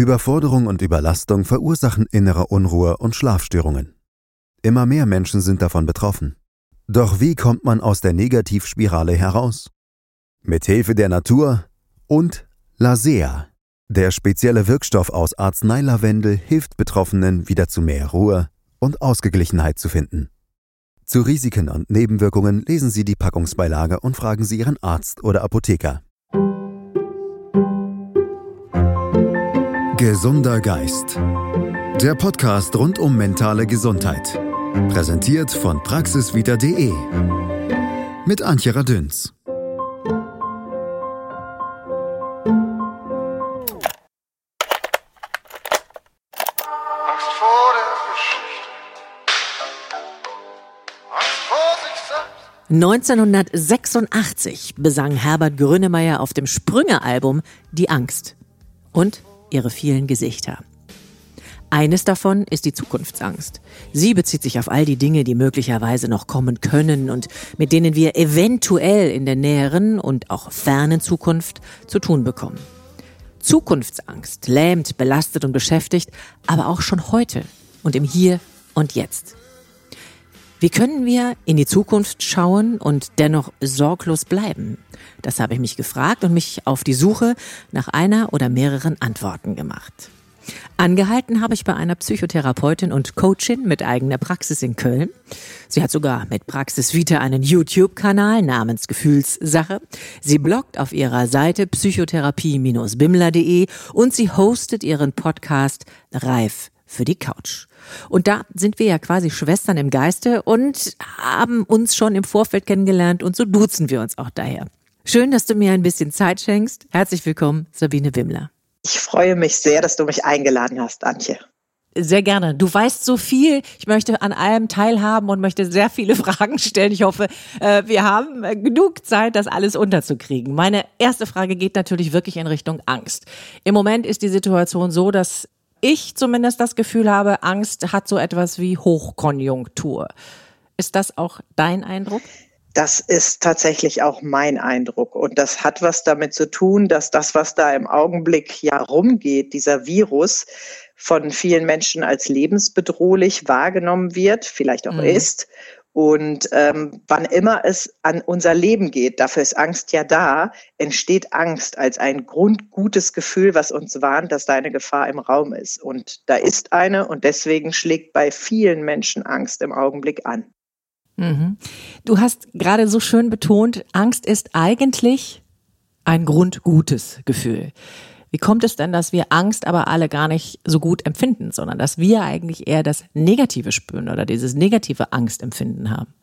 Überforderung und Überlastung verursachen innere Unruhe und Schlafstörungen. Immer mehr Menschen sind davon betroffen. Doch wie kommt man aus der Negativspirale heraus? Mit Hilfe der Natur und Lasea. Der spezielle Wirkstoff aus Arzneilavendel hilft Betroffenen wieder zu mehr Ruhe und Ausgeglichenheit zu finden. Zu Risiken und Nebenwirkungen lesen Sie die Packungsbeilage und fragen Sie Ihren Arzt oder Apotheker. Gesunder Geist. Der Podcast rund um mentale Gesundheit. Präsentiert von praxisvita.de. Mit Antje Radüns. 1986 besang Herbert Grönemeyer auf dem Sprünge-Album Die Angst und ihre vielen Gesichter. Eines davon ist die Zukunftsangst. Sie bezieht sich auf all die Dinge, die möglicherweise noch kommen können und mit denen wir eventuell in der näheren und auch fernen Zukunft zu tun bekommen. Zukunftsangst lähmt, belastet und beschäftigt, aber auch schon heute und im Hier und Jetzt. Wie können wir in die Zukunft schauen und dennoch sorglos bleiben? Das habe ich mich gefragt und mich auf die Suche nach einer oder mehreren Antworten gemacht. Angehalten habe ich bei einer Psychotherapeutin und Coachin mit eigener Praxis in Köln. Sie hat sogar mit Praxis Vita einen YouTube-Kanal namens Gefühlssache. Sie bloggt auf ihrer Seite psychotherapie-bimler.de und sie hostet ihren Podcast Reif für die Couch. Und da sind wir ja quasi Schwestern im Geiste und haben uns schon im Vorfeld kennengelernt und so duzen wir uns auch daher. Schön, dass du mir ein bisschen Zeit schenkst. Herzlich willkommen, Sabine Wimmler. Ich freue mich sehr, dass du mich eingeladen hast, Antje. Sehr gerne. Du weißt so viel. Ich möchte an allem teilhaben und möchte sehr viele Fragen stellen. Ich hoffe, äh, wir haben genug Zeit, das alles unterzukriegen. Meine erste Frage geht natürlich wirklich in Richtung Angst. Im Moment ist die Situation so, dass ich zumindest das Gefühl habe, Angst hat so etwas wie Hochkonjunktur. Ist das auch dein Eindruck? Das ist tatsächlich auch mein Eindruck. Und das hat was damit zu tun, dass das, was da im Augenblick ja rumgeht, dieser Virus, von vielen Menschen als lebensbedrohlich wahrgenommen wird, vielleicht auch mhm. ist und ähm, wann immer es an unser Leben geht, dafür ist Angst ja da, entsteht Angst als ein grundgutes Gefühl, was uns warnt, dass da eine Gefahr im Raum ist. Und da ist eine und deswegen schlägt bei vielen Menschen Angst im Augenblick an. Mhm. Du hast gerade so schön betont, Angst ist eigentlich ein grundgutes Gefühl. Wie kommt es denn, dass wir Angst aber alle gar nicht so gut empfinden, sondern dass wir eigentlich eher das Negative spüren oder dieses negative Angstempfinden haben?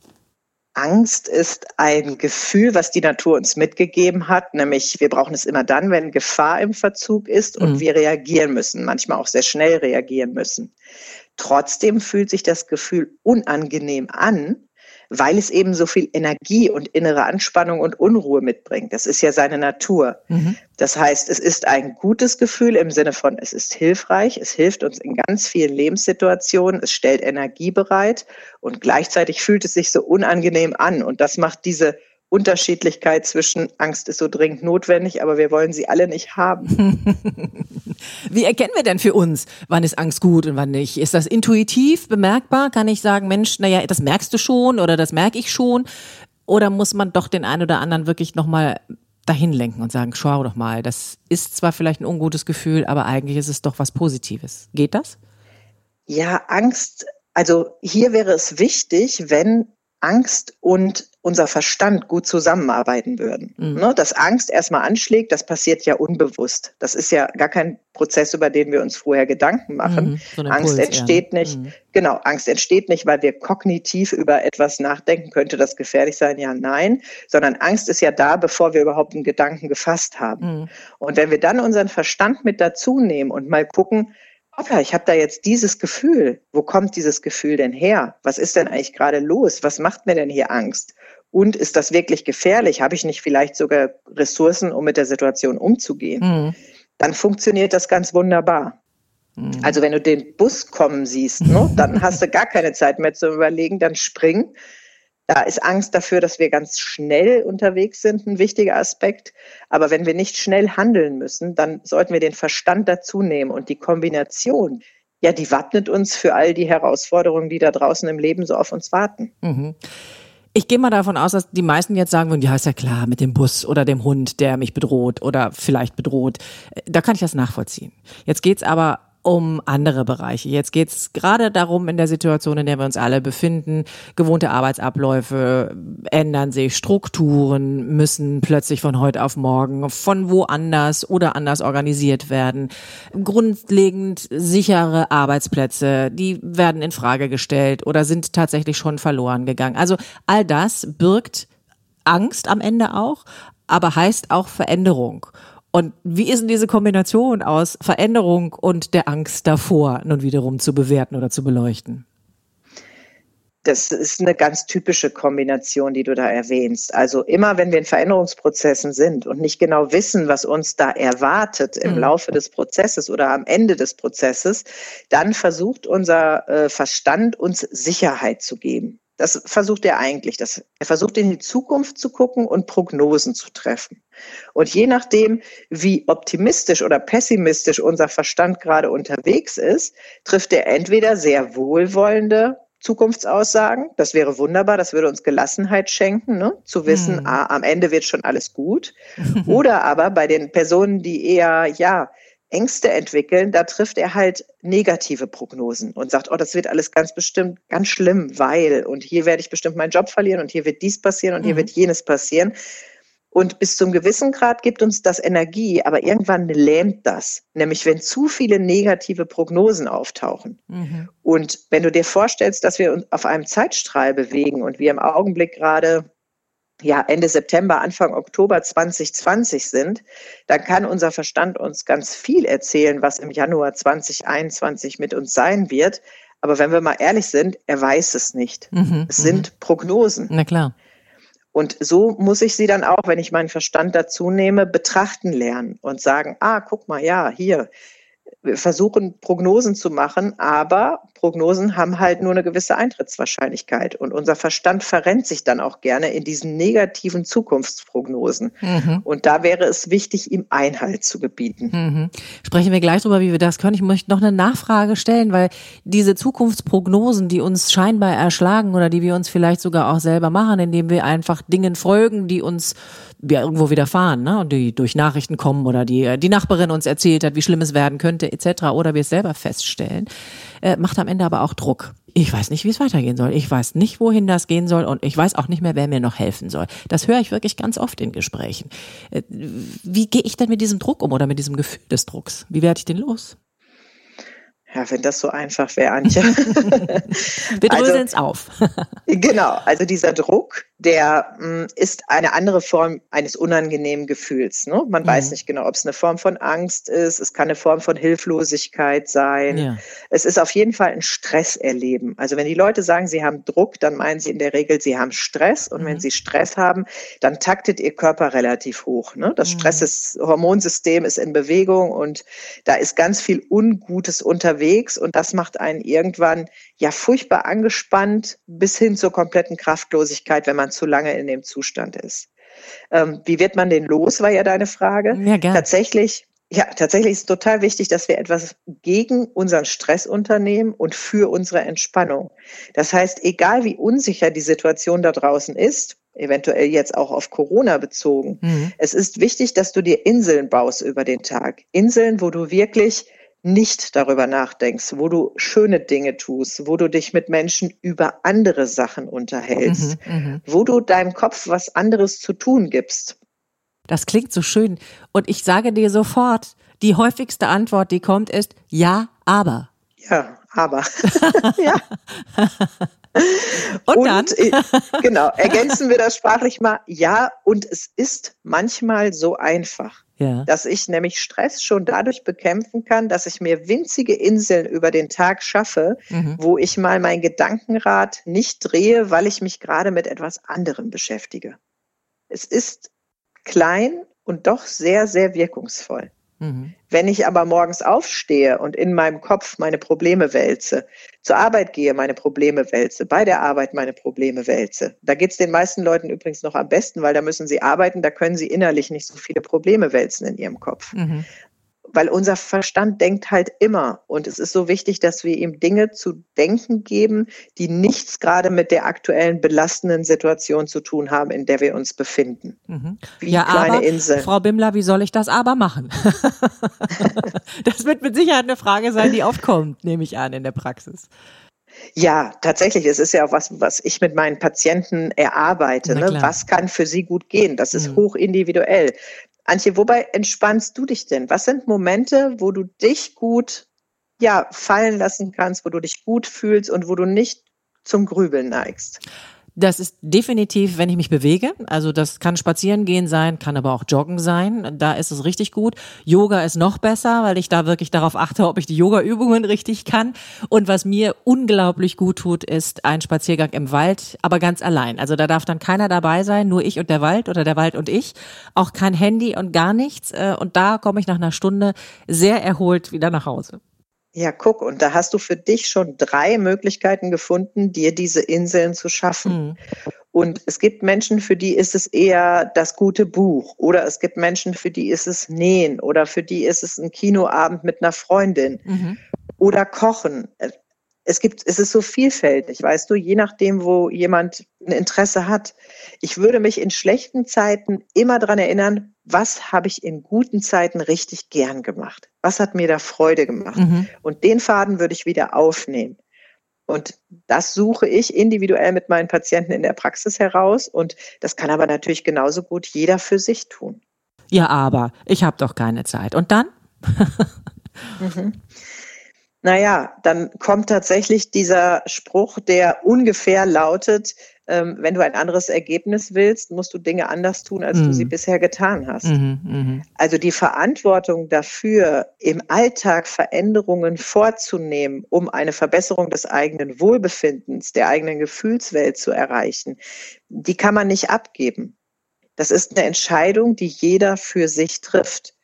Angst ist ein Gefühl, was die Natur uns mitgegeben hat, nämlich wir brauchen es immer dann, wenn Gefahr im Verzug ist und mhm. wir reagieren müssen, manchmal auch sehr schnell reagieren müssen. Trotzdem fühlt sich das Gefühl unangenehm an, weil es eben so viel Energie und innere Anspannung und Unruhe mitbringt. Das ist ja seine Natur. Mhm. Das heißt, es ist ein gutes Gefühl im Sinne von, es ist hilfreich, es hilft uns in ganz vielen Lebenssituationen, es stellt Energie bereit und gleichzeitig fühlt es sich so unangenehm an. Und das macht diese Unterschiedlichkeit zwischen Angst ist so dringend notwendig, aber wir wollen sie alle nicht haben. Wie erkennen wir denn für uns, wann ist Angst gut und wann nicht? Ist das intuitiv bemerkbar? Kann ich sagen, Mensch, naja, das merkst du schon oder das merke ich schon? Oder muss man doch den einen oder anderen wirklich nochmal dahin lenken und sagen, schau doch mal, das ist zwar vielleicht ein ungutes Gefühl, aber eigentlich ist es doch was Positives. Geht das? Ja, Angst, also hier wäre es wichtig, wenn Angst und unser Verstand gut zusammenarbeiten würden. Mhm. Ne, dass Angst erstmal anschlägt, das passiert ja unbewusst. Das ist ja gar kein Prozess, über den wir uns vorher Gedanken machen. Mhm, so Angst Impuls, entsteht ja. nicht, mhm. genau, Angst entsteht nicht, weil wir kognitiv über etwas nachdenken, könnte das gefährlich sein? Ja, nein, sondern Angst ist ja da, bevor wir überhaupt einen Gedanken gefasst haben. Mhm. Und wenn wir dann unseren Verstand mit dazu nehmen und mal gucken, hoppla, ich habe da jetzt dieses Gefühl. Wo kommt dieses Gefühl denn her? Was ist denn eigentlich gerade los? Was macht mir denn hier Angst? Und ist das wirklich gefährlich? Habe ich nicht vielleicht sogar Ressourcen, um mit der Situation umzugehen? Mhm. Dann funktioniert das ganz wunderbar. Mhm. Also wenn du den Bus kommen siehst, ne, dann hast du gar keine Zeit mehr zu überlegen, dann spring. Da ist Angst dafür, dass wir ganz schnell unterwegs sind, ein wichtiger Aspekt. Aber wenn wir nicht schnell handeln müssen, dann sollten wir den Verstand dazu nehmen. Und die Kombination, ja, die wappnet uns für all die Herausforderungen, die da draußen im Leben so auf uns warten. Mhm. Ich gehe mal davon aus, dass die meisten jetzt sagen würden, ja, ist ja klar, mit dem Bus oder dem Hund, der mich bedroht oder vielleicht bedroht. Da kann ich das nachvollziehen. Jetzt geht's aber um andere Bereiche. Jetzt geht es gerade darum, in der Situation, in der wir uns alle befinden, gewohnte Arbeitsabläufe ändern sich, Strukturen müssen plötzlich von heute auf morgen von woanders oder anders organisiert werden. Grundlegend sichere Arbeitsplätze, die werden in Frage gestellt oder sind tatsächlich schon verloren gegangen. Also all das birgt Angst am Ende auch, aber heißt auch Veränderung. Und wie ist denn diese Kombination aus Veränderung und der Angst davor nun wiederum zu bewerten oder zu beleuchten? Das ist eine ganz typische Kombination, die du da erwähnst. Also immer, wenn wir in Veränderungsprozessen sind und nicht genau wissen, was uns da erwartet im mhm. Laufe des Prozesses oder am Ende des Prozesses, dann versucht unser äh, Verstand uns Sicherheit zu geben. Das versucht er eigentlich. Das, er versucht in die Zukunft zu gucken und Prognosen zu treffen. Und je nachdem, wie optimistisch oder pessimistisch unser Verstand gerade unterwegs ist, trifft er entweder sehr wohlwollende Zukunftsaussagen. Das wäre wunderbar, das würde uns Gelassenheit schenken, ne? zu wissen, hm. ah, am Ende wird schon alles gut. Oder aber bei den Personen, die eher, ja, Ängste entwickeln, da trifft er halt negative Prognosen und sagt, oh, das wird alles ganz bestimmt ganz schlimm, weil und hier werde ich bestimmt meinen Job verlieren und hier wird dies passieren und mhm. hier wird jenes passieren. Und bis zum gewissen Grad gibt uns das Energie, aber irgendwann lähmt das. Nämlich wenn zu viele negative Prognosen auftauchen. Mhm. Und wenn du dir vorstellst, dass wir uns auf einem Zeitstrahl bewegen und wir im Augenblick gerade ja, Ende September, Anfang Oktober 2020 sind, dann kann unser Verstand uns ganz viel erzählen, was im Januar 2021 mit uns sein wird. Aber wenn wir mal ehrlich sind, er weiß es nicht. Mhm, es sind mhm. Prognosen. Na klar. Und so muss ich sie dann auch, wenn ich meinen Verstand dazu nehme, betrachten lernen und sagen, ah, guck mal, ja, hier, wir versuchen Prognosen zu machen, aber Prognosen haben halt nur eine gewisse Eintrittswahrscheinlichkeit und unser Verstand verrennt sich dann auch gerne in diesen negativen Zukunftsprognosen. Mhm. Und da wäre es wichtig, ihm Einhalt zu gebieten. Mhm. Sprechen wir gleich darüber, wie wir das können. Ich möchte noch eine Nachfrage stellen, weil diese Zukunftsprognosen, die uns scheinbar erschlagen oder die wir uns vielleicht sogar auch selber machen, indem wir einfach Dingen folgen, die uns ja, irgendwo widerfahren, ne? und die durch Nachrichten kommen oder die die Nachbarin uns erzählt hat, wie schlimm es werden könnte etc. oder wir es selber feststellen, äh, macht am Ende aber auch Druck. Ich weiß nicht, wie es weitergehen soll. Ich weiß nicht, wohin das gehen soll und ich weiß auch nicht mehr, wer mir noch helfen soll. Das höre ich wirklich ganz oft in Gesprächen. Äh, wie gehe ich denn mit diesem Druck um oder mit diesem Gefühl des Drucks? Wie werde ich den los? Ja, wenn das so einfach wäre, Antje. Wir dröseln es also, auf. genau, also dieser Druck, der mh, hm, ist eine andere Form eines unangenehmen Gefühls. Ne? Man mhm. weiß nicht genau, ob es eine Form von Angst ist, es kann eine Form von Hilflosigkeit sein. Ja. Es ist auf jeden Fall ein Stresserleben. Also wenn die Leute sagen, sie haben Druck, dann meinen sie in der Regel, sie haben Stress. Und mhm. wenn sie Stress haben, dann taktet ihr Körper relativ hoch. Ne? Das mhm. Stresshormonsystem ist in Bewegung und da ist ganz viel Ungutes unterwegs und das macht einen irgendwann ja furchtbar angespannt bis hin zur kompletten Kraftlosigkeit, wenn man zu lange in dem Zustand ist. Ähm, wie wird man den los, war ja deine Frage. Ja, gerne. Tatsächlich, ja, tatsächlich ist es total wichtig, dass wir etwas gegen unseren Stress unternehmen und für unsere Entspannung. Das heißt, egal wie unsicher die Situation da draußen ist, eventuell jetzt auch auf Corona bezogen, mhm. es ist wichtig, dass du dir Inseln baust über den Tag. Inseln, wo du wirklich nicht darüber nachdenkst, wo du schöne Dinge tust, wo du dich mit Menschen über andere Sachen unterhältst, mhm, mhm, wo du deinem Kopf was anderes zu tun gibst. Das klingt so schön. Und ich sage dir sofort, die häufigste Antwort, die kommt, ist ja, aber. Ja, aber. ja. Und, und dann? Äh, genau, ergänzen wir das sprachlich mal. Ja, und es ist manchmal so einfach ja. dass ich nämlich Stress schon dadurch bekämpfen kann, dass ich mir winzige Inseln über den Tag schaffe, mhm. wo ich mal mein Gedankenrad nicht drehe, weil ich mich gerade mit etwas anderem beschäftige. Es ist klein und doch sehr, sehr wirkungsvoll. Mhm. Wenn ich aber morgens aufstehe und in meinem Kopf meine Probleme wälze, zur Arbeit gehe, meine Probleme wälze, bei der Arbeit meine Probleme wälze, da geht es den meisten Leuten übrigens noch am besten, weil da müssen sie arbeiten, da können sie innerlich nicht so viele Probleme wälzen in ihrem Kopf. Mhm weil unser Verstand denkt halt immer. Und es ist so wichtig, dass wir ihm Dinge zu denken geben, die nichts gerade mit der aktuellen belastenden Situation zu tun haben, in der wir uns befinden. Mhm. Wie ja, kleine aber, Insel. Frau Bimmler, wie soll ich das aber machen? das wird mit Sicherheit eine Frage sein, die oft kommt, nehme ich an, in der Praxis. Ja, tatsächlich. Es ist ja auch was, was ich mit meinen Patienten erarbeite. Ne? Was kann für sie gut gehen? Das ist mhm. hoch individuell. Antje, wobei entspannst du dich denn? Was sind Momente, wo du dich gut ja, fallen lassen kannst, wo du dich gut fühlst und wo du nicht zum Grübeln neigst? Das ist definitiv, wenn ich mich bewege. Also das kann spazieren gehen sein, kann aber auch joggen sein. Da ist es richtig gut. Yoga ist noch besser, weil ich da wirklich darauf achte, ob ich die Yoga-Übungen richtig kann. Und was mir unglaublich gut tut, ist ein Spaziergang im Wald, aber ganz allein. Also da darf dann keiner dabei sein, nur ich und der Wald oder der Wald und ich. Auch kein Handy und gar nichts. Äh, und da komme ich nach einer Stunde sehr erholt wieder nach Hause. Ja, guck, und da hast du für dich schon drei Möglichkeiten gefunden, dir diese Inseln zu schaffen. Mhm. Und es gibt Menschen, für die ist es eher das gute Buch oder es gibt Menschen, für die ist es Nähen oder für die ist es ein Kinoabend mit einer Freundin mhm. oder Kochen es gibt, es ist so vielfältig, weißt du, je nachdem, wo jemand ein Interesse hat. Ich würde mich in schlechten Zeiten immer daran erinnern, was habe ich in guten Zeiten richtig gern gemacht? Was hat mir da Freude gemacht? Mhm. Und den Faden würde ich wieder aufnehmen. Und das suche ich individuell mit meinen Patienten in der Praxis heraus. Und das kann aber natürlich genauso gut jeder für sich tun. Ja, aber ich habe doch keine Zeit. Und dann? mhm. Naja, dann kommt tatsächlich dieser Spruch, der ungefähr lautet, ähm, wenn du ein anderes Ergebnis willst, musst du Dinge anders tun, als mhm. du sie mhm. bisher getan hast. Mhm, mh. Also die Verantwortung dafür, im Alltag Veränderungen vorzunehmen, um eine Verbesserung des eigenen Wohlbefindens, der eigenen Gefühlswelt zu erreichen, die kann man nicht abgeben. Das ist eine Entscheidung, die jeder für sich trifft.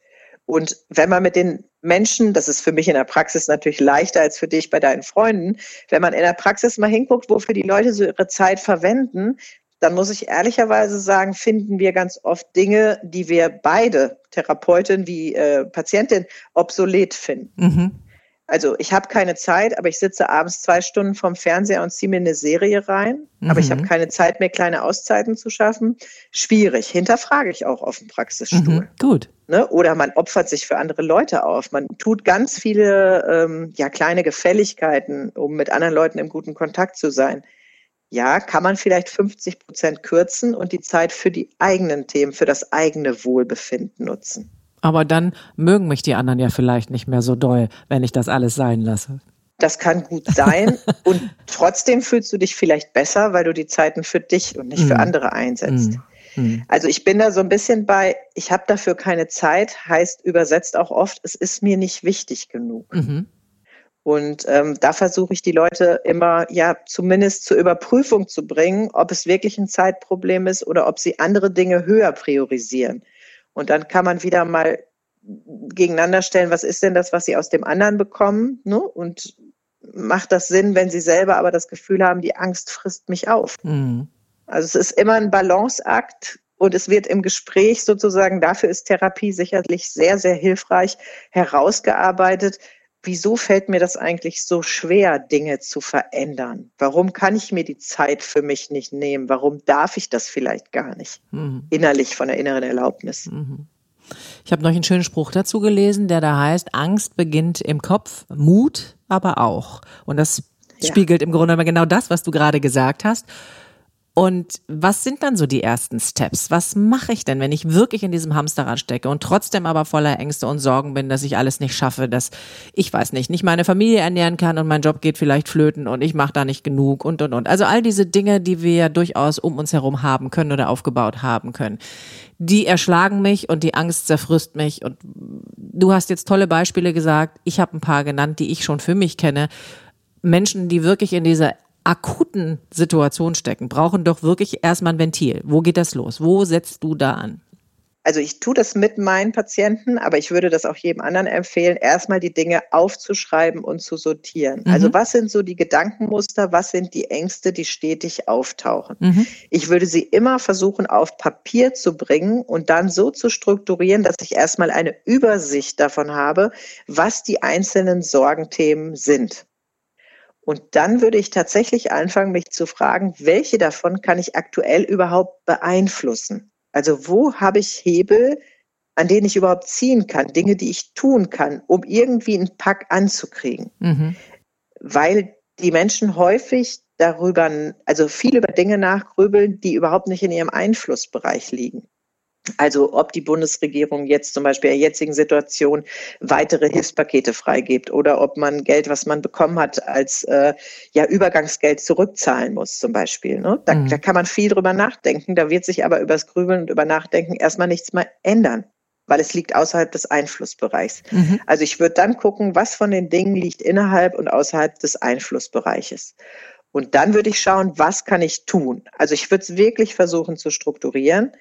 Und wenn man mit den Menschen, das ist für mich in der Praxis natürlich leichter als für dich bei deinen Freunden, wenn man in der Praxis mal hinguckt, wofür die Leute so ihre Zeit verwenden, dann muss ich ehrlicherweise sagen, finden wir ganz oft Dinge, die wir beide, Therapeutin wie äh, Patientin, obsolet finden. Mhm. Also ich habe keine Zeit, aber ich sitze abends zwei Stunden vorm Fernseher und ziehe mir eine Serie rein. Mhm. Aber ich habe mhm. keine Zeit mehr, kleine Auszeiten zu schaffen. Schwierig. Hinterfrage ich auch auf dem Praxisstuhl. Mhm. Gut. Ne? Oder man opfert sich für andere Leute auf. Man tut ganz viele ähm, ja, kleine Gefälligkeiten, um mit anderen Leuten im guten Kontakt zu sein. Ja, kann man vielleicht 50 Prozent kürzen und die Zeit für die eigenen Themen, für das eigene Wohlbefinden nutzen. Aber dann mögen mich die anderen ja vielleicht nicht mehr so doll, wenn ich das alles sein lasse. Das kann gut sein. und trotzdem fühlst du dich vielleicht besser, weil du die Zeiten für dich und nicht mm. für andere einsetzt. Mm. mm. Also ich bin da so ein bisschen bei, ich habe dafür keine Zeit, heißt übersetzt auch oft, es ist mir nicht wichtig genug. Mhm. Und ähm, da versuche ich die Leute immer, ja, zumindest zur Überprüfung zu bringen, ob es wirklich ein Zeitproblem ist oder ob sie andere Dinge höher priorisieren. Und dann kann man wieder mal gegeneinander stellen, was ist denn das, was sie aus dem anderen bekommen? Ne? Und macht das Sinn, wenn sie selber aber das Gefühl haben, die Angst frisst mich auf? Mhm. Also es ist immer ein Balanceakt und es wird im Gespräch sozusagen, dafür ist Therapie sicherlich sehr, sehr hilfreich herausgearbeitet, wieso fällt mir das eigentlich so schwer, Dinge zu verändern? Warum kann ich mir die Zeit für mich nicht nehmen? Warum darf ich das vielleicht gar nicht? Mhm. Innerlich von der inneren Erlaubnis. Mhm. Ich habe noch einen schönen Spruch dazu gelesen, der da heißt, Angst beginnt im Kopf, Mut aber auch. Und das ja. spiegelt im Grunde genau das, was du gerade gesagt hast. Und was sind dann so die ersten Steps? Was mache ich denn, wenn ich wirklich in diesem Hamsterrad stecke und trotzdem aber voller Ängste und Sorgen bin, dass ich alles nicht schaffe, dass ich weiß nicht, nicht meine Familie ernähren kann und mein Job geht vielleicht flöten und ich mache da nicht genug und und und. Also all diese Dinge, die wir ja durchaus um uns herum haben können oder aufgebaut haben können, die erschlagen mich und die Angst zerfrisst mich. Und du hast jetzt tolle Beispiele gesagt. Ich habe ein paar genannt, die ich schon für mich kenne. Menschen, die wirklich in dieser akuten Situation stecken, brauchen doch wirklich erstmal ein Ventil. Wo geht das los? Wo setzt du da an? also ich tue das mit meinen Patienten, aber ich würde das auch jedem anderen empfehlen, erstmal die Dinge aufzuschreiben und zu sortieren. Mhm. Also was sind so die Gedankenmuster, was sind die Ängste, die stetig auftauchen? Mhm. Ich würde sie immer versuchen auf Papier zu bringen und dann so zu strukturieren, dass ich erstmal eine Übersicht davon habe, was die einzelnen Sorgenthemen sind. Und dann würde ich tatsächlich anfangen, mich zu fragen, welche davon kann ich aktuell überhaupt beeinflussen? Also wo habe ich Hebel, an denen ich überhaupt ziehen kann, Dinge, die ich tun kann, um irgendwie einen Pack anzukriegen? Mhm. Weil die Menschen häufig darüber, also viel über Dinge nachgrübeln, die überhaupt nicht in ihrem Einflussbereich liegen. Also ob die Bundesregierung jetzt zum Beispiel in der jetzigen Situation weitere Hilfspakete freigibt oder ob man Geld, was man bekommen hat, als äh, ja Übergangsgeld zurückzahlen muss zum Beispiel. Ne? Da, mhm. da kann man viel drüber nachdenken. Da wird sich aber übers Grübeln und über Nachdenken erstmal nichts mehr ändern weil es liegt außerhalb des Einflussbereichs. Mhm. Also ich würde dann gucken, was von den Dingen liegt innerhalb und außerhalb des Einflussbereiches. Und dann würde ich schauen, was kann ich tun? Also ich würde es wirklich versuchen zu strukturieren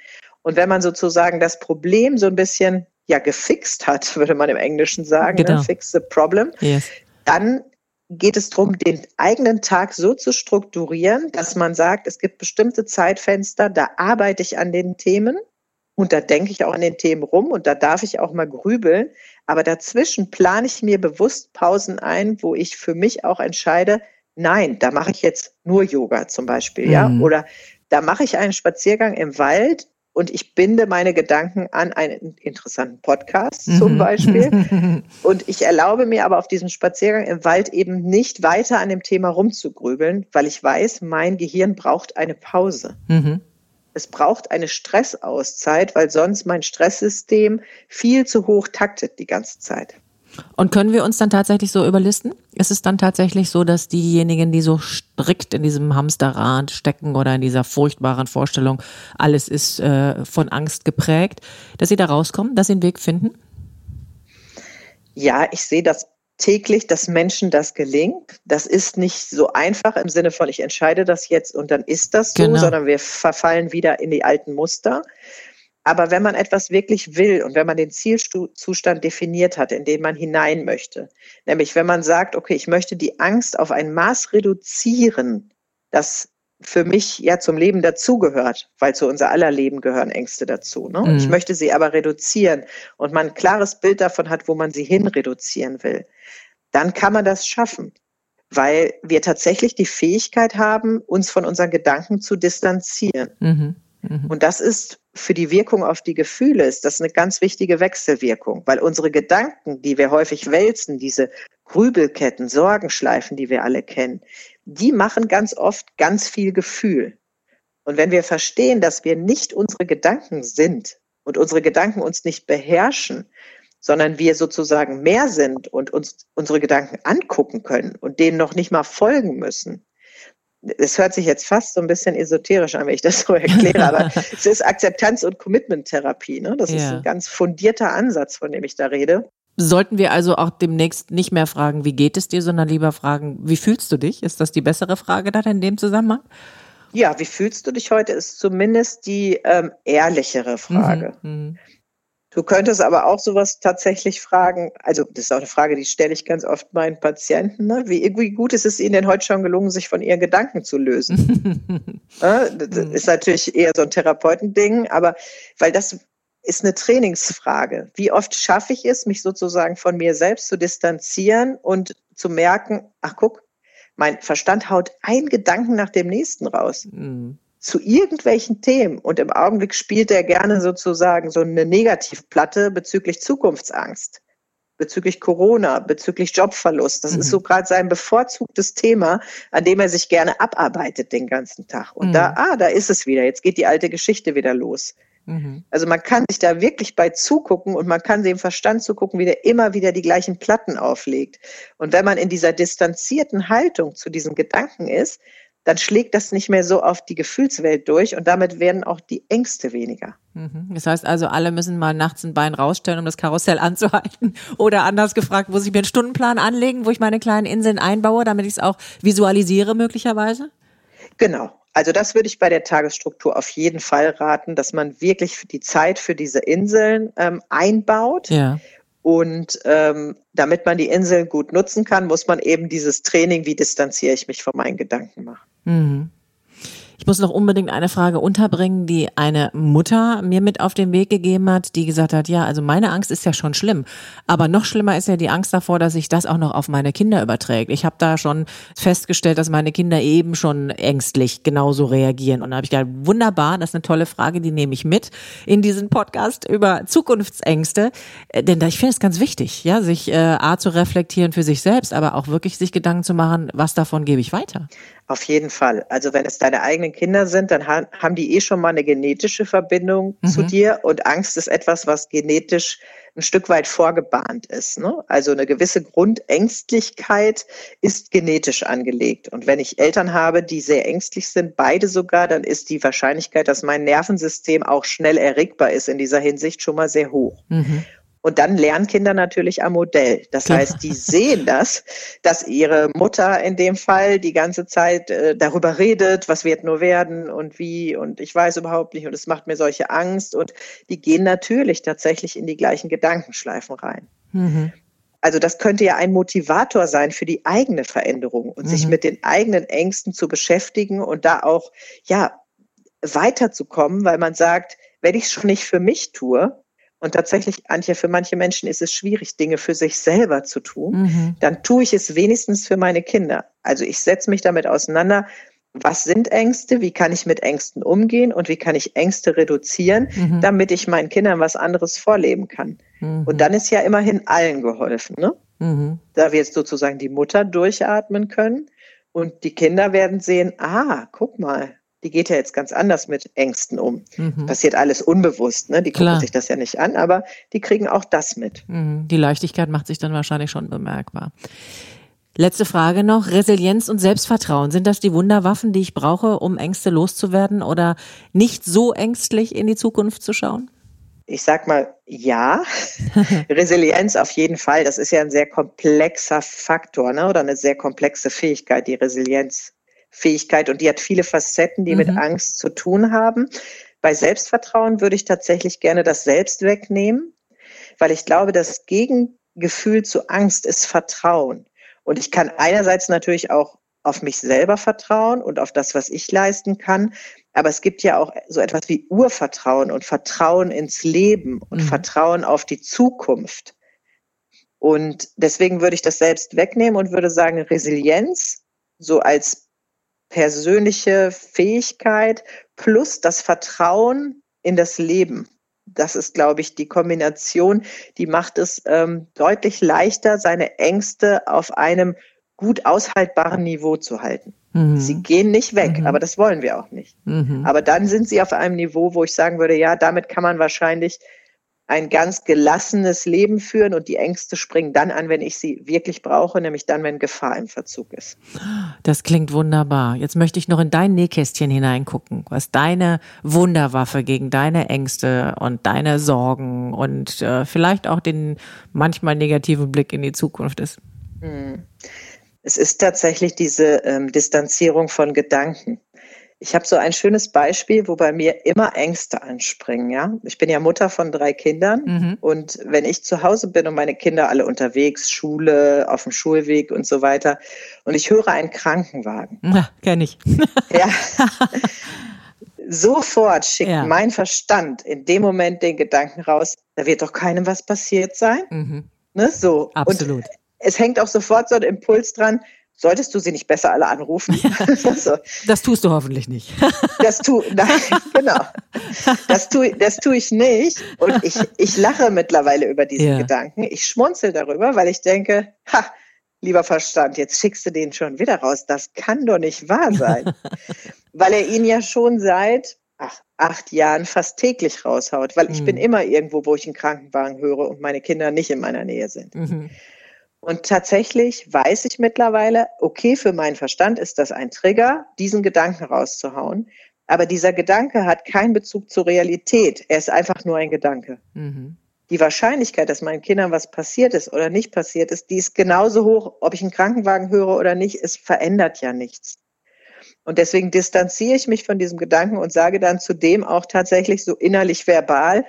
und wenn man sozusagen das Problem so ein bisschen ja gefixt hat, würde man im Englischen sagen, ne, genau. ne? fix the problem, yes. dann geht es darum, den eigenen Tag so zu strukturieren, dass man sagt, es gibt bestimmte Zeitfenster, da arbeite ich an den Themen und da denke ich auch an den Themen rum und da darf ich auch mal grübeln. Aber dazwischen plane ich mir bewusst Pausen ein, wo ich für mich auch entscheide, nein, da mache ich jetzt nur Yoga zum Beispiel, mhm. ja, oder da mache ich einen Spaziergang im Wald und ich binde meine Gedanken an einen interessanten Podcast zum mhm. Beispiel. Und ich erlaube mir aber auf diesem Spaziergang im Wald eben nicht weiter an dem Thema rumzugrübeln, weil ich weiß, mein Gehirn braucht eine Pause. Mhm. Es braucht eine Stressauszeit, weil sonst mein Stresssystem viel zu hoch taktet die ganze Zeit. Und können wir uns dann tatsächlich so überlisten? Ist es dann tatsächlich so, dass diejenigen, die so strikt in diesem Hamsterrad stecken oder in dieser furchtbaren Vorstellung, alles ist äh, von Angst geprägt, dass sie da rauskommen, dass sie einen Weg finden? Ja, ich sehe das täglich, dass Menschen das gelingt. Das ist nicht so einfach im Sinne von, ich entscheide das jetzt und dann ist das so, genau. sondern wir verfallen wieder in die alten Muster. Aber wenn man etwas wirklich will und wenn man den Zielzustand definiert hat, in den man hinein möchte, nämlich wenn man sagt, okay, ich möchte die Angst auf ein Maß reduzieren, das für mich ja zum Leben dazugehört, weil zu unser aller Leben gehören Ängste dazu. Ne? Mhm. Ich möchte sie aber reduzieren und man ein klares Bild davon hat, wo man sie hin reduzieren will, dann kann man das schaffen, weil wir tatsächlich die Fähigkeit haben, uns von unseren Gedanken zu distanzieren. Mhm. Mhm. Und das ist für die Wirkung auf die Gefühle ist das eine ganz wichtige Wechselwirkung, weil unsere Gedanken, die wir häufig wälzen, diese Grübelketten, Sorgenschleifen, die wir alle kennen, die machen ganz oft ganz viel Gefühl. Und wenn wir verstehen, dass wir nicht unsere Gedanken sind und unsere Gedanken uns nicht beherrschen, sondern wir sozusagen mehr sind und uns unsere Gedanken angucken können und denen noch nicht mal folgen müssen, es hört sich jetzt fast so ein bisschen esoterisch an, wenn ich das so erkläre, aber es ist Akzeptanz- und Commitment-Therapie. Ne? Das ja. ist ein ganz fundierter Ansatz, von dem ich da rede. Sollten wir also auch demnächst nicht mehr fragen, wie geht es dir, sondern lieber fragen, wie fühlst du dich? Ist das die bessere Frage dann in dem Zusammenhang? Ja, wie fühlst du dich heute, ist zumindest die ähm, ehrlichere Frage. Mhm, mhm. Du könntest aber auch sowas tatsächlich fragen, also das ist auch eine Frage, die stelle ich ganz oft meinen Patienten, ne? wie, wie gut ist es ihnen denn heute schon gelungen, sich von ihren Gedanken zu lösen? das mhm. ist natürlich eher so ein Therapeutending, aber weil das ist eine Trainingsfrage. Wie oft schaffe ich es, mich sozusagen von mir selbst zu distanzieren und zu merken, ach guck, mein Verstand haut einen Gedanken nach dem nächsten raus. Mhm zu irgendwelchen Themen. Und im Augenblick spielt er gerne sozusagen so eine Negativplatte bezüglich Zukunftsangst, bezüglich Corona, bezüglich Jobverlust. Das mhm. ist so gerade sein bevorzugtes Thema, an dem er sich gerne abarbeitet den ganzen Tag. Und mhm. da, ah, da ist es wieder. Jetzt geht die alte Geschichte wieder los. Mhm. Also man kann sich da wirklich bei zugucken und man kann dem Verstand zugucken, wie der immer wieder die gleichen Platten auflegt. Und wenn man in dieser distanzierten Haltung zu diesen Gedanken ist, dann schlägt das nicht mehr so auf die Gefühlswelt durch und damit werden auch die Ängste weniger. Mhm. Das heißt also, alle müssen mal nachts ein Bein rausstellen, um das Karussell anzuhalten. Oder anders gefragt, muss ich mir einen Stundenplan anlegen, wo ich meine kleinen Inseln einbaue, damit ich es auch visualisiere möglicherweise? Genau. Also das würde ich bei der Tagesstruktur auf jeden Fall raten, dass man wirklich die Zeit für diese Inseln ähm, einbaut. Ja. Und ähm, damit man die Inseln gut nutzen kann, muss man eben dieses Training, wie distanziere ich mich von meinen Gedanken machen. Mhm. Ich muss noch unbedingt eine Frage unterbringen, die eine Mutter mir mit auf den Weg gegeben hat, die gesagt hat, ja, also meine Angst ist ja schon schlimm, aber noch schlimmer ist ja die Angst davor, dass sich das auch noch auf meine Kinder überträgt. Ich habe da schon festgestellt, dass meine Kinder eben schon ängstlich genauso reagieren. Und da habe ich gedacht, wunderbar, das ist eine tolle Frage, die nehme ich mit in diesen Podcast über Zukunftsängste. Äh, denn da, ich finde es ganz wichtig, ja, sich äh, A zu reflektieren für sich selbst, aber auch wirklich sich Gedanken zu machen, was davon gebe ich weiter. Auf jeden Fall. Also wenn es deine eigenen Kinder sind, dann haben die eh schon mal eine genetische Verbindung mhm. zu dir und Angst ist etwas, was genetisch ein Stück weit vorgebahnt ist. Ne? Also eine gewisse Grundängstlichkeit ist genetisch angelegt. Und wenn ich Eltern habe, die sehr ängstlich sind, beide sogar, dann ist die Wahrscheinlichkeit, dass mein Nervensystem auch schnell erregbar ist in dieser Hinsicht schon mal sehr hoch. Mhm. Und dann lernen Kinder natürlich am Modell. Das heißt, die sehen das, dass ihre Mutter in dem Fall die ganze Zeit äh, darüber redet, was wird nur werden und wie und ich weiß überhaupt nicht und es macht mir solche Angst und die gehen natürlich tatsächlich in die gleichen Gedankenschleifen rein. Mhm. Also das könnte ja ein Motivator sein für die eigene Veränderung und mhm. sich mit den eigenen Ängsten zu beschäftigen und da auch, ja, weiterzukommen, weil man sagt, wenn ich es schon nicht für mich tue, und tatsächlich, Antje, für manche Menschen ist es schwierig, Dinge für sich selber zu tun. Mhm. Dann tue ich es wenigstens für meine Kinder. Also ich setze mich damit auseinander, was sind Ängste, wie kann ich mit Ängsten umgehen und wie kann ich Ängste reduzieren, mhm. damit ich meinen Kindern was anderes vorleben kann. Mhm. Und dann ist ja immerhin allen geholfen, ne? Mhm. Da wir jetzt sozusagen die Mutter durchatmen können und die Kinder werden sehen, ah, guck mal, die geht ja jetzt ganz anders mit Ängsten um. Mhm. Passiert alles unbewusst, ne? Die gucken Klar. sich das ja nicht an, aber die kriegen auch das mit. Mhm. Die Leichtigkeit macht sich dann wahrscheinlich schon bemerkbar. Letzte Frage noch. Resilienz und Selbstvertrauen. Sind das die Wunderwaffen, die ich brauche, um Ängste loszuwerden oder nicht so ängstlich in die Zukunft zu schauen? Ich sag mal, ja. Resilienz auf jeden Fall. Das ist ja ein sehr komplexer Faktor, ne? Oder eine sehr komplexe Fähigkeit, die Resilienz Fähigkeit und die hat viele Facetten, die mhm. mit Angst zu tun haben. Bei Selbstvertrauen würde ich tatsächlich gerne das Selbst wegnehmen, weil ich glaube, das Gegengefühl zu Angst ist Vertrauen. Und ich kann einerseits natürlich auch auf mich selber vertrauen und auf das, was ich leisten kann. Aber es gibt ja auch so etwas wie Urvertrauen und Vertrauen ins Leben und mhm. Vertrauen auf die Zukunft. Und deswegen würde ich das selbst wegnehmen und würde sagen, Resilienz so als persönliche Fähigkeit plus das Vertrauen in das Leben. Das ist, glaube ich, die Kombination, die macht es ähm, deutlich leichter, seine Ängste auf einem gut aushaltbaren Niveau zu halten. Mhm. Sie gehen nicht weg, mhm. aber das wollen wir auch nicht. Mhm. Aber dann sind sie auf einem Niveau, wo ich sagen würde, ja, damit kann man wahrscheinlich ein ganz gelassenes Leben führen und die Ängste springen dann an, wenn ich sie wirklich brauche, nämlich dann, wenn Gefahr im Verzug ist. Das klingt wunderbar. Jetzt möchte ich noch in dein Nähkästchen hineingucken, was deine Wunderwaffe gegen deine Ängste und deine Sorgen und äh, vielleicht auch den manchmal negativen Blick in die Zukunft ist. Hm. Es ist tatsächlich diese ähm, Distanzierung von Gedanken. Ich habe so ein schönes Beispiel, wo bei mir immer Ängste anspringen. Ja, ich bin ja Mutter von drei Kindern mhm. und wenn ich zu Hause bin und meine Kinder alle unterwegs, Schule, auf dem Schulweg und so weiter, und ich höre einen Krankenwagen. Ja, kenne ich. ja. Sofort schickt ja. mein Verstand in dem Moment den Gedanken raus, da wird doch keinem was passiert sein. Mhm. Ne, so. Absolut. Und es hängt auch sofort so ein Impuls dran, Solltest du sie nicht besser alle anrufen? so. Das tust du hoffentlich nicht. das tu, nein, genau. Das tue, das tue ich nicht. Und ich, ich lache mittlerweile über diesen ja. Gedanken. Ich schmunzel darüber, weil ich denke, ha, lieber Verstand, jetzt schickst du den schon wieder raus. Das kann doch nicht wahr sein. weil er ihn ja schon seit ach, acht Jahren fast täglich raushaut. Weil ich mhm. bin immer irgendwo, wo ich einen Krankenwagen höre und meine Kinder nicht in meiner Nähe sind. Mhm. Und tatsächlich weiß ich mittlerweile, okay, für meinen Verstand ist das ein Trigger, diesen Gedanken rauszuhauen. Aber dieser Gedanke hat keinen Bezug zur Realität. Er ist einfach nur ein Gedanke. Mhm. Die Wahrscheinlichkeit, dass meinen Kindern was passiert ist oder nicht passiert ist, die ist genauso hoch, ob ich einen Krankenwagen höre oder nicht. Es verändert ja nichts. Und deswegen distanziere ich mich von diesem Gedanken und sage dann zudem auch tatsächlich so innerlich verbal,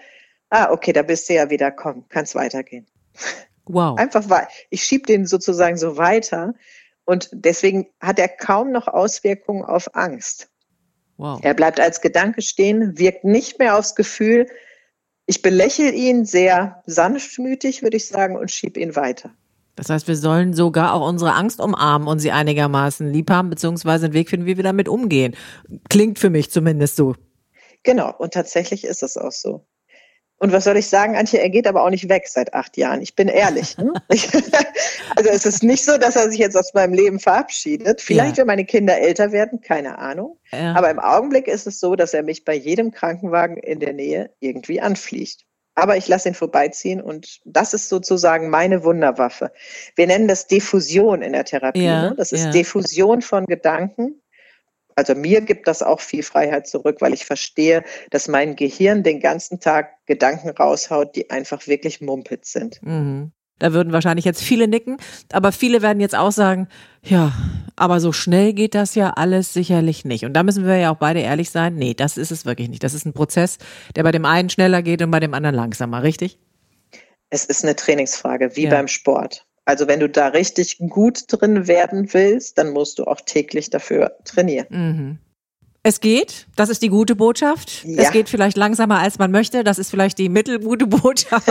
ah, okay, da bist du ja wieder, komm, kannst weitergehen. Wow. Einfach, weil ich schiebe den sozusagen so weiter und deswegen hat er kaum noch Auswirkungen auf Angst. Wow. Er bleibt als Gedanke stehen, wirkt nicht mehr aufs Gefühl. Ich belächle ihn sehr sanftmütig, würde ich sagen, und schiebe ihn weiter. Das heißt, wir sollen sogar auch unsere Angst umarmen und sie einigermaßen lieb haben, beziehungsweise einen Weg finden, wie wir damit umgehen. Klingt für mich zumindest so. Genau, und tatsächlich ist es auch so. Und was soll ich sagen, Antje, er geht aber auch nicht weg seit acht Jahren. Ich bin ehrlich. Ne? also es ist nicht so, dass er sich jetzt aus meinem Leben verabschiedet. Vielleicht, ja. wenn meine Kinder älter werden, keine Ahnung. Ja. Aber im Augenblick ist es so, dass er mich bei jedem Krankenwagen in der Nähe irgendwie anfliegt. Aber ich lasse ihn vorbeiziehen und das ist sozusagen meine Wunderwaffe. Wir nennen das Diffusion in der Therapie. Ja, ne? Das ist Diffusion von Gedanken also mir gibt das auch viel Freiheit zurück, weil ich verstehe, dass mein Gehirn den ganzen Tag Gedanken raushaut, die einfach wirklich Mumpitz sind. Mhm. Da würden wahrscheinlich jetzt viele nicken, aber viele werden jetzt auch sagen, ja, aber so schnell geht das ja alles sicherlich nicht. Und da müssen wir ja auch beide ehrlich sein, nee, das ist es wirklich nicht. Das ist ein Prozess, der bei dem einen schneller geht und bei dem anderen langsamer, richtig? Es ist eine Trainingsfrage, wie ja. beim Sport. Also wenn du da richtig gut drin werden willst, dann musst du auch täglich dafür trainieren. Mhm. Es geht, das ist die gute Botschaft. Ja. Es geht vielleicht langsamer, als man möchte, das ist vielleicht die mittelgute Botschaft.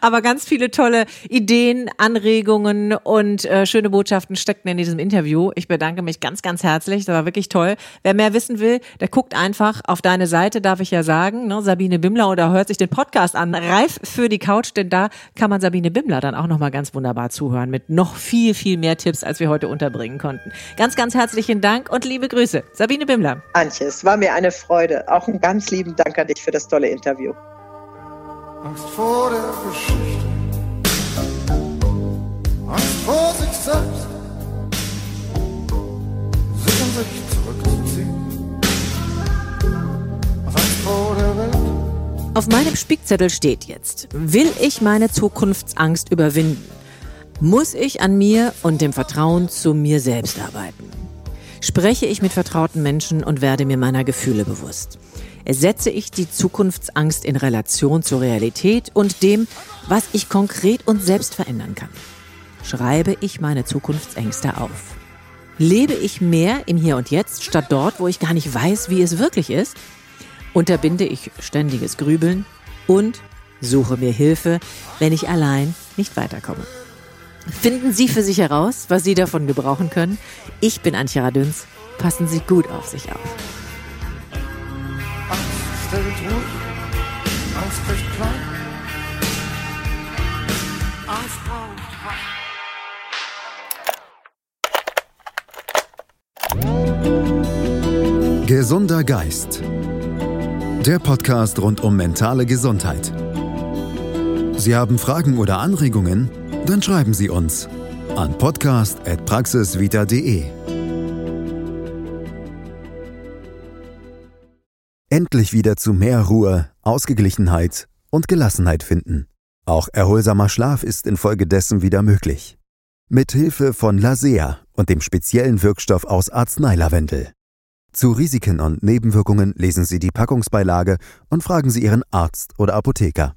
Aber ganz viele tolle Ideen, Anregungen und äh, schöne Botschaften steckten in diesem Interview. Ich bedanke mich ganz, ganz herzlich, das war wirklich toll. Wer mehr wissen will, der guckt einfach auf deine Seite, darf ich ja sagen, ne? Sabine Bimmler oder hört sich den Podcast an, reif für die Couch, denn da kann man Sabine Bimmler dann auch nochmal ganz wunderbar zuhören mit noch viel, viel mehr Tipps, als wir heute unterbringen konnten. Ganz, ganz herzlichen Dank und liebe Grüße. Sabine Bimmler. Himmler. Antje, es war mir eine Freude. Auch einen ganz lieben Dank an dich für das tolle Interview. Angst vor der Geschichte. Angst vor sich selbst. Sich in sich zurückzuziehen. Angst vor der Welt. Auf meinem Spickzettel steht jetzt, will ich meine Zukunftsangst überwinden? Muss ich an mir und dem Vertrauen zu mir selbst arbeiten? Spreche ich mit vertrauten Menschen und werde mir meiner Gefühle bewusst. Setze ich die Zukunftsangst in Relation zur Realität und dem, was ich konkret und selbst verändern kann. Schreibe ich meine Zukunftsängste auf. Lebe ich mehr im Hier und Jetzt statt dort, wo ich gar nicht weiß, wie es wirklich ist? Unterbinde ich ständiges Grübeln und suche mir Hilfe, wenn ich allein nicht weiterkomme. Finden Sie für sich heraus, was Sie davon gebrauchen können. Ich bin Antje Radüns. Passen Sie gut auf sich auf. Angst stellt ruhig, Angst bricht klein. Angst braucht Gesunder Geist. Der Podcast rund um mentale Gesundheit. Sie haben Fragen oder Anregungen? Dann schreiben Sie uns an podcast.praxisvita.de. Endlich wieder zu mehr Ruhe, Ausgeglichenheit und Gelassenheit finden. Auch erholsamer Schlaf ist infolgedessen wieder möglich. Mit Hilfe von Lasea und dem speziellen Wirkstoff aus Arzneilavendel. Zu Risiken und Nebenwirkungen lesen Sie die Packungsbeilage und fragen Sie Ihren Arzt oder Apotheker.